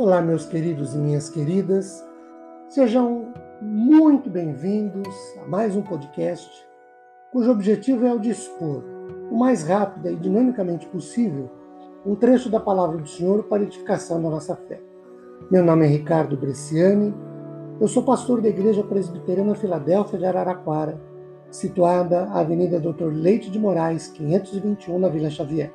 Olá, meus queridos e minhas queridas, sejam muito bem-vindos a mais um podcast cujo objetivo é o de expor, o mais rápida e dinamicamente possível, um trecho da palavra do Senhor para edificação da nossa fé. Meu nome é Ricardo Bresciani, eu sou pastor da Igreja Presbiteriana Filadélfia de Araraquara, situada na Avenida Doutor Leite de Moraes, 521, na Vila Xavier.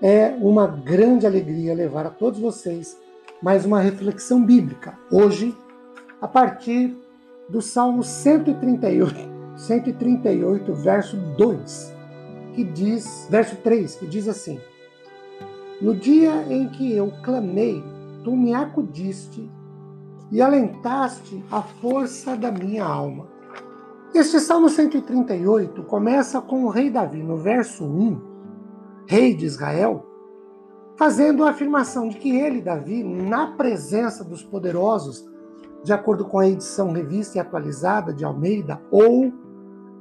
É uma grande alegria levar a todos vocês mais uma reflexão bíblica. Hoje, a partir do Salmo 138, 138, verso 2, que diz, verso 3, que diz assim: No dia em que eu clamei, tu me acudiste e alentaste a força da minha alma. Este Salmo 138 começa com o rei Davi, no verso 1, rei de Israel, fazendo a afirmação de que ele, Davi, na presença dos poderosos, de acordo com a edição revista e atualizada de Almeida, ou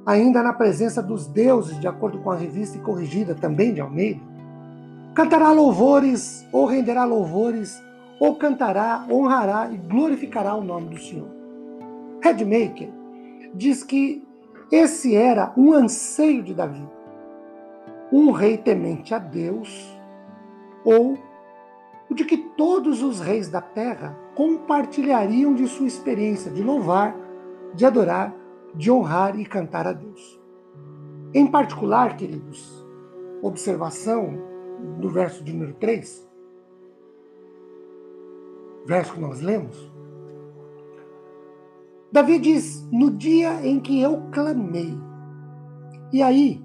ainda na presença dos deuses, de acordo com a revista e corrigida também de Almeida, cantará louvores, ou renderá louvores, ou cantará, honrará e glorificará o nome do Senhor. Redmaker diz que esse era um anseio de Davi um rei temente a Deus, ou o de que todos os reis da terra compartilhariam de sua experiência de louvar, de adorar, de honrar e cantar a Deus. Em particular, queridos, observação do verso de número 3, verso que nós lemos. Davi diz: No dia em que eu clamei. E aí,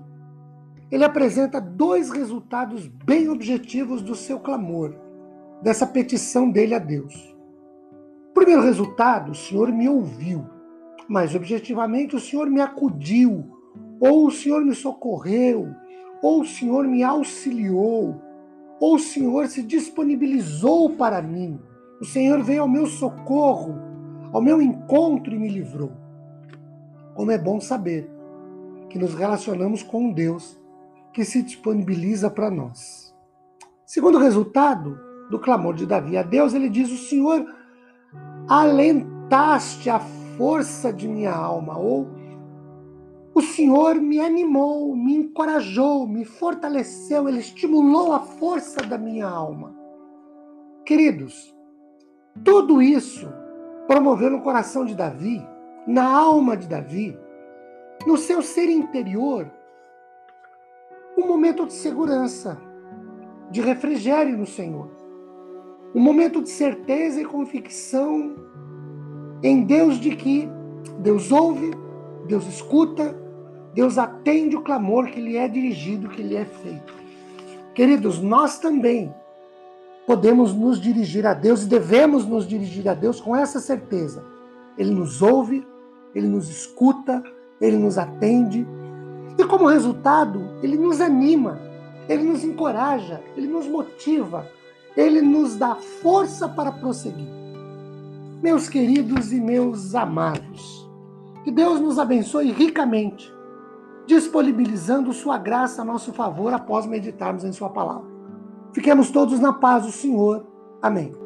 ele apresenta dois resultados bem objetivos do seu clamor, dessa petição dele a Deus. primeiro resultado, o Senhor me ouviu, mas objetivamente o Senhor me acudiu, ou o Senhor me socorreu, ou o Senhor me auxiliou, ou o Senhor se disponibilizou para mim. O Senhor veio ao meu socorro, ao meu encontro e me livrou. Como é bom saber que nos relacionamos com Deus que se disponibiliza para nós. Segundo resultado do clamor de Davi a Deus, ele diz: O Senhor alentaste a força de minha alma, ou o Senhor me animou, me encorajou, me fortaleceu, ele estimulou a força da minha alma. Queridos, tudo isso promoveu no coração de Davi, na alma de Davi, no seu ser interior, um momento de segurança, de refrigério no Senhor. Um momento de certeza e convicção em Deus de que Deus ouve, Deus escuta, Deus atende o clamor que lhe é dirigido, que lhe é feito. Queridos, nós também podemos nos dirigir a Deus e devemos nos dirigir a Deus com essa certeza. Ele nos ouve, ele nos escuta, ele nos atende e como resultado, ele nos anima, ele nos encoraja, ele nos motiva, ele nos dá força para prosseguir. Meus queridos e meus amados, que Deus nos abençoe ricamente, disponibilizando Sua graça a nosso favor após meditarmos em Sua palavra. Fiquemos todos na paz do Senhor. Amém.